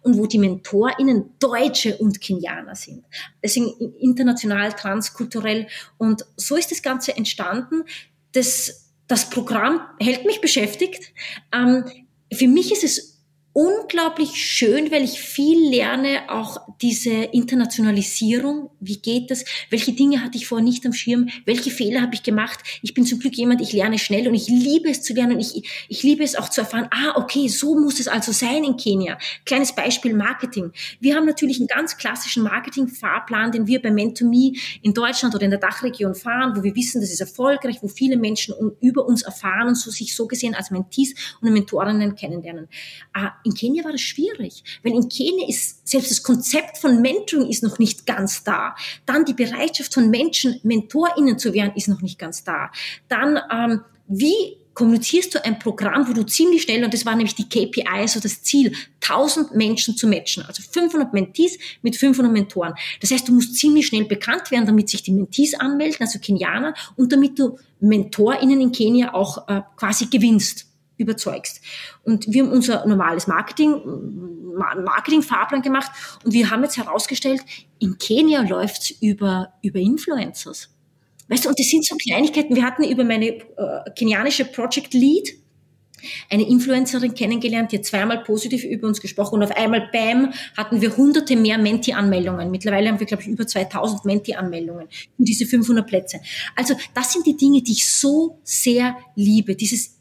und wo die MentorInnen Deutsche und Kenianer sind. Deswegen international, transkulturell. Und so ist das Ganze entstanden. Das, das Programm hält mich beschäftigt. Ähm, für mich ist es unglaublich schön, weil ich viel lerne, auch diese Internationalisierung. Wie geht das? Welche Dinge hatte ich vorher nicht am Schirm? Welche Fehler habe ich gemacht? Ich bin zum Glück jemand, ich lerne schnell und ich liebe es zu lernen. Ich, ich liebe es auch zu erfahren, ah, okay, so muss es also sein in Kenia. Kleines Beispiel Marketing. Wir haben natürlich einen ganz klassischen Marketing-Fahrplan, den wir bei Mentor.me in Deutschland oder in der Dachregion fahren, wo wir wissen, das ist erfolgreich, wo viele Menschen über uns erfahren und so sich so gesehen als Mentees und Mentorinnen kennenlernen. Ah, in Kenia war das schwierig, weil in Kenia ist selbst das Konzept von Mentoring ist noch nicht ganz da. Dann die Bereitschaft von Menschen, MentorInnen zu werden, ist noch nicht ganz da. Dann, ähm, wie kommunizierst du ein Programm, wo du ziemlich schnell, und das war nämlich die KPI, so das Ziel, 1000 Menschen zu matchen, also 500 Mentees mit 500 Mentoren. Das heißt, du musst ziemlich schnell bekannt werden, damit sich die Mentees anmelden, also Kenianer, und damit du MentorInnen in Kenia auch äh, quasi gewinnst überzeugst. Und wir haben unser normales Marketing, Marketing-Fahrplan gemacht und wir haben jetzt herausgestellt, in Kenia läuft's über, über Influencers. Weißt du, und das sind so Kleinigkeiten. Wir hatten über meine äh, kenianische Project Lead eine Influencerin kennengelernt, die hat zweimal positiv über uns gesprochen und auf einmal, bam, hatten wir hunderte mehr Menti-Anmeldungen. Mittlerweile haben wir, glaube ich, über 2000 Menti-Anmeldungen für diese 500 Plätze. Also das sind die Dinge, die ich so sehr liebe. Dieses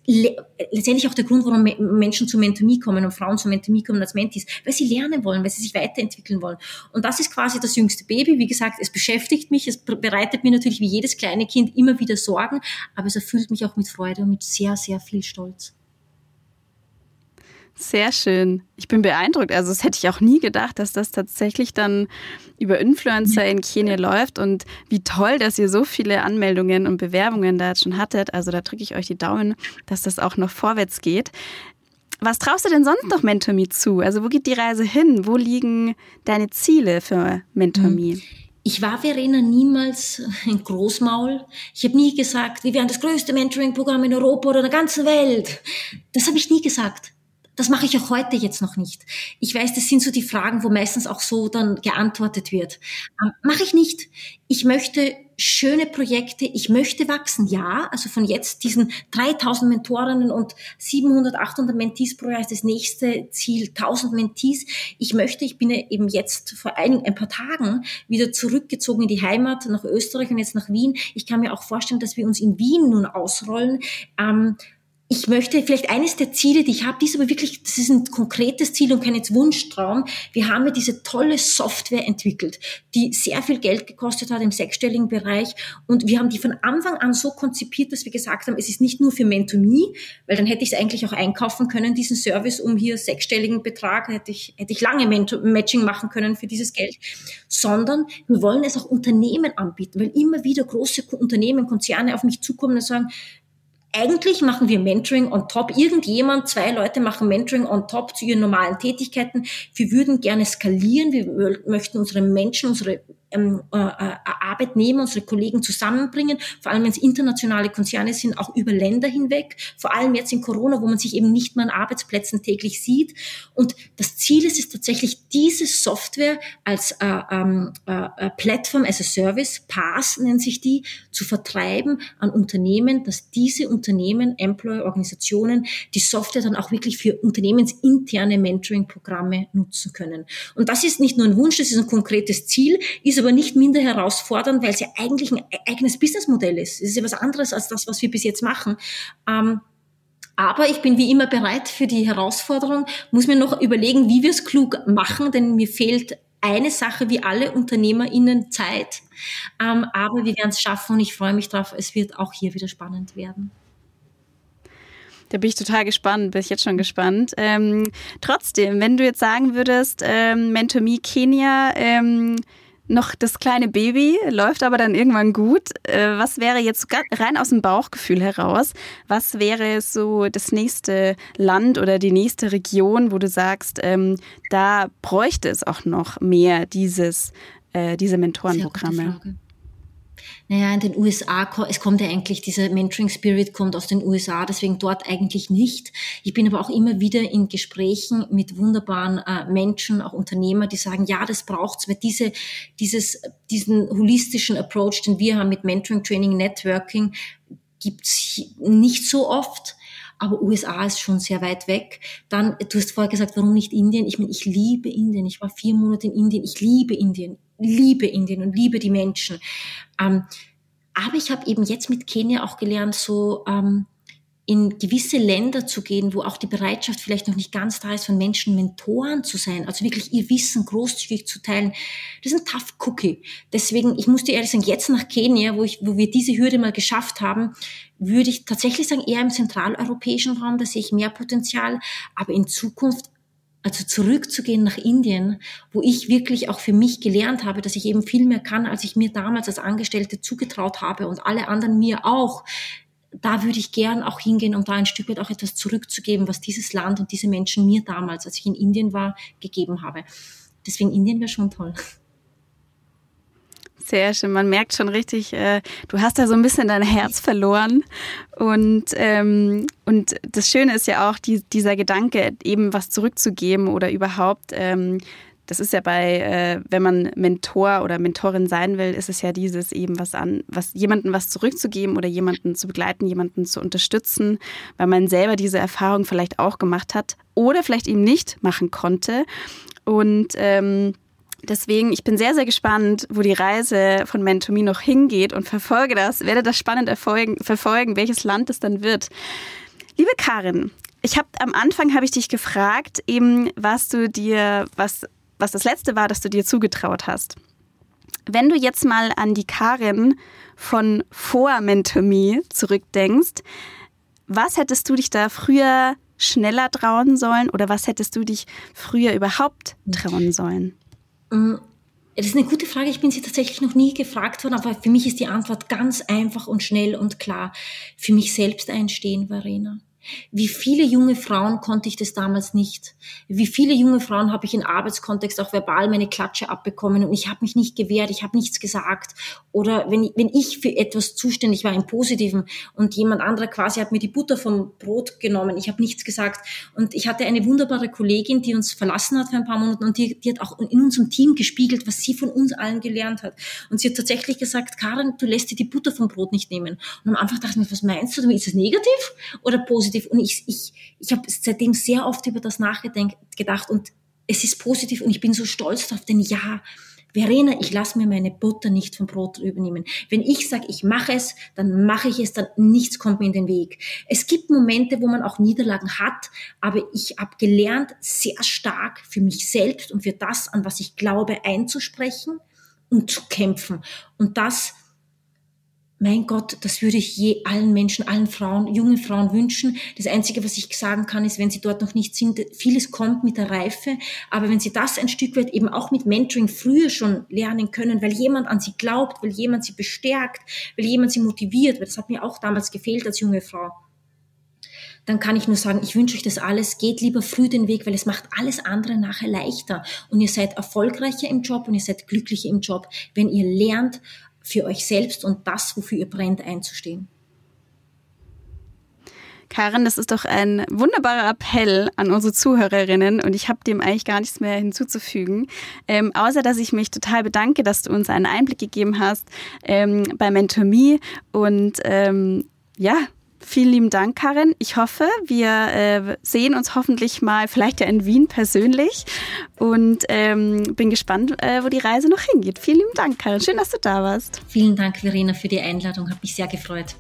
letztendlich auch der Grund, warum Menschen zu Mentomie kommen und Frauen zu Mentomie kommen als Mentis, weil sie lernen wollen, weil sie sich weiterentwickeln wollen. Und das ist quasi das jüngste Baby. Wie gesagt, es beschäftigt mich, es bereitet mir natürlich wie jedes kleine Kind immer wieder Sorgen, aber es erfüllt mich auch mit Freude und mit sehr, sehr viel Stolz. Sehr schön. Ich bin beeindruckt. Also, das hätte ich auch nie gedacht, dass das tatsächlich dann über Influencer in Kenia läuft. Und wie toll, dass ihr so viele Anmeldungen und Bewerbungen da jetzt schon hattet. Also, da drücke ich euch die Daumen, dass das auch noch vorwärts geht. Was traust du denn sonst noch MentorMe zu? Also, wo geht die Reise hin? Wo liegen deine Ziele für MentorMe? Hm. Ich war, Verena, niemals ein Großmaul. Ich habe nie gesagt, wir wären das größte Mentoring-Programm in Europa oder der ganzen Welt. Das habe ich nie gesagt. Das mache ich auch heute jetzt noch nicht. Ich weiß, das sind so die Fragen, wo meistens auch so dann geantwortet wird. Ähm, mache ich nicht. Ich möchte schöne Projekte. Ich möchte wachsen. Ja, also von jetzt diesen 3000 Mentorinnen und 700, 800 Mentees pro Jahr ist das nächste Ziel 1000 Mentees. Ich möchte, ich bin eben jetzt vor ein, ein paar Tagen wieder zurückgezogen in die Heimat nach Österreich und jetzt nach Wien. Ich kann mir auch vorstellen, dass wir uns in Wien nun ausrollen. Ähm, ich möchte vielleicht eines der Ziele, die ich habe, die ist aber wirklich, das ist ein konkretes Ziel und kein jetzt Wunschtraum. Wir haben ja diese tolle Software entwickelt, die sehr viel Geld gekostet hat im sechsstelligen Bereich und wir haben die von Anfang an so konzipiert, dass wir gesagt haben, es ist nicht nur für Mentomie, weil dann hätte ich es eigentlich auch einkaufen können, diesen Service, um hier sechsstelligen Betrag, hätte ich, hätte ich lange Matching machen können für dieses Geld, sondern wir wollen es auch Unternehmen anbieten, weil immer wieder große Unternehmen, Konzerne auf mich zukommen und sagen, eigentlich machen wir Mentoring on top. Irgendjemand, zwei Leute machen Mentoring on top zu ihren normalen Tätigkeiten. Wir würden gerne skalieren. Wir möchten unsere Menschen, unsere ähm, äh, äh, Arbeitnehmer, unsere Kollegen zusammenbringen, vor allem wenn es internationale Konzerne sind, auch über Länder hinweg, vor allem jetzt in Corona, wo man sich eben nicht mehr an Arbeitsplätzen täglich sieht. Und das Ziel ist es tatsächlich, diese Software als äh, ähm, äh, äh, Plattform as a Service, PaaS nennt sich die, zu vertreiben an Unternehmen, dass diese Unternehmen, Employer-Organisationen, die Software dann auch wirklich für unternehmensinterne Mentoring-Programme nutzen können. Und das ist nicht nur ein Wunsch, das ist ein konkretes Ziel, ist aber nicht minder herausfordernd, weil es ja eigentlich ein eigenes Businessmodell ist. Es ist ja was anderes als das, was wir bis jetzt machen. Ähm, aber ich bin wie immer bereit für die Herausforderung, muss mir noch überlegen, wie wir es klug machen, denn mir fehlt eine Sache wie alle UnternehmerInnen Zeit. Ähm, aber wir werden es schaffen und ich freue mich drauf. Es wird auch hier wieder spannend werden. Da bin ich total gespannt, bin ich jetzt schon gespannt. Ähm, trotzdem, wenn du jetzt sagen würdest, ähm, MentorMe Kenia, ähm, noch das kleine Baby, läuft aber dann irgendwann gut. Äh, was wäre jetzt rein aus dem Bauchgefühl heraus, was wäre so das nächste Land oder die nächste Region, wo du sagst, ähm, da bräuchte es auch noch mehr dieses, äh, diese Mentorenprogramme? Naja, in den USA, es kommt ja eigentlich, dieser Mentoring Spirit kommt aus den USA, deswegen dort eigentlich nicht. Ich bin aber auch immer wieder in Gesprächen mit wunderbaren äh, Menschen, auch Unternehmer, die sagen, ja, das braucht's, weil diese, dieses, diesen holistischen Approach, den wir haben mit Mentoring, Training, Networking, gibt's nicht so oft aber USA ist schon sehr weit weg. Dann, du hast vorher gesagt, warum nicht Indien? Ich meine, ich liebe Indien. Ich war vier Monate in Indien. Ich liebe Indien liebe Indien und liebe die Menschen. Ähm, aber ich habe eben jetzt mit Kenia auch gelernt, so ähm, in gewisse Länder zu gehen, wo auch die Bereitschaft vielleicht noch nicht ganz da ist, von Menschen Mentoren zu sein, also wirklich ihr Wissen großzügig zu teilen. Das ist ein tough Cookie. Deswegen, ich muss dir ehrlich sagen, jetzt nach Kenia, wo, ich, wo wir diese Hürde mal geschafft haben, würde ich tatsächlich sagen, eher im zentraleuropäischen Raum, da sehe ich mehr Potenzial, aber in Zukunft also zurückzugehen nach Indien, wo ich wirklich auch für mich gelernt habe, dass ich eben viel mehr kann, als ich mir damals als Angestellte zugetraut habe und alle anderen mir auch. da würde ich gern auch hingehen, um da ein Stück weit auch etwas zurückzugeben, was dieses Land und diese Menschen mir damals, als ich in Indien war, gegeben habe. Deswegen Indien wäre schon toll. Sehr schön. Man merkt schon richtig, äh, du hast da so ein bisschen dein Herz verloren. Und, ähm, und das Schöne ist ja auch die, dieser Gedanke, eben was zurückzugeben oder überhaupt. Ähm, das ist ja bei, äh, wenn man Mentor oder Mentorin sein will, ist es ja dieses eben was an, was jemanden was zurückzugeben oder jemanden zu begleiten, jemanden zu unterstützen, weil man selber diese Erfahrung vielleicht auch gemacht hat oder vielleicht eben nicht machen konnte. Und ähm, Deswegen, ich bin sehr, sehr gespannt, wo die Reise von Mentomi noch hingeht und verfolge das, werde das spannend erfolgen, verfolgen, welches Land es dann wird. Liebe Karin, ich habe am Anfang habe ich dich gefragt, eben was du dir, was, was das letzte war, das du dir zugetraut hast. Wenn du jetzt mal an die Karin von vor Mentomi zurückdenkst, was hättest du dich da früher schneller trauen sollen oder was hättest du dich früher überhaupt trauen sollen? Mm, das ist eine gute Frage. Ich bin sie tatsächlich noch nie gefragt worden, aber für mich ist die Antwort ganz einfach und schnell und klar. Für mich selbst einstehen, Verena. Wie viele junge Frauen konnte ich das damals nicht? Wie viele junge Frauen habe ich in Arbeitskontext auch verbal meine Klatsche abbekommen und ich habe mich nicht gewehrt, ich habe nichts gesagt. Oder wenn, wenn ich für etwas zuständig war im Positiven und jemand anderer quasi hat mir die Butter vom Brot genommen, ich habe nichts gesagt. Und ich hatte eine wunderbare Kollegin, die uns verlassen hat für ein paar Monate und die, die hat auch in unserem Team gespiegelt, was sie von uns allen gelernt hat. Und sie hat tatsächlich gesagt, Karin, du lässt dir die Butter vom Brot nicht nehmen. Und am Anfang dachte ich mir, was meinst du? Ist es negativ oder positiv? Positiv. Und ich, ich, ich habe seitdem sehr oft über das nachgedacht und es ist positiv und ich bin so stolz darauf, denn ja, Verena, ich lasse mir meine Butter nicht vom Brot übernehmen. Wenn ich sage, ich mache es, dann mache ich es, dann nichts kommt mir in den Weg. Es gibt Momente, wo man auch Niederlagen hat, aber ich habe gelernt, sehr stark für mich selbst und für das, an was ich glaube, einzusprechen und zu kämpfen. Und das mein Gott, das würde ich je allen Menschen, allen Frauen, junge Frauen wünschen. Das Einzige, was ich sagen kann, ist, wenn sie dort noch nicht sind, vieles kommt mit der Reife. Aber wenn sie das ein Stück weit eben auch mit Mentoring früher schon lernen können, weil jemand an sie glaubt, weil jemand sie bestärkt, weil jemand sie motiviert, weil das hat mir auch damals gefehlt als junge Frau, dann kann ich nur sagen, ich wünsche euch das alles. Geht lieber früh den Weg, weil es macht alles andere nachher leichter. Und ihr seid erfolgreicher im Job und ihr seid glücklicher im Job, wenn ihr lernt, für euch selbst und das, wofür ihr brennt, einzustehen. Karin, das ist doch ein wunderbarer Appell an unsere Zuhörerinnen und ich habe dem eigentlich gar nichts mehr hinzuzufügen, ähm, außer dass ich mich total bedanke, dass du uns einen Einblick gegeben hast ähm, bei MentorMe und ähm, ja, Vielen lieben Dank, Karin. Ich hoffe, wir äh, sehen uns hoffentlich mal, vielleicht ja in Wien persönlich. Und ähm, bin gespannt, äh, wo die Reise noch hingeht. Vielen lieben Dank, Karin. Schön, dass du da warst. Vielen Dank, Verena, für die Einladung. Hat mich sehr gefreut.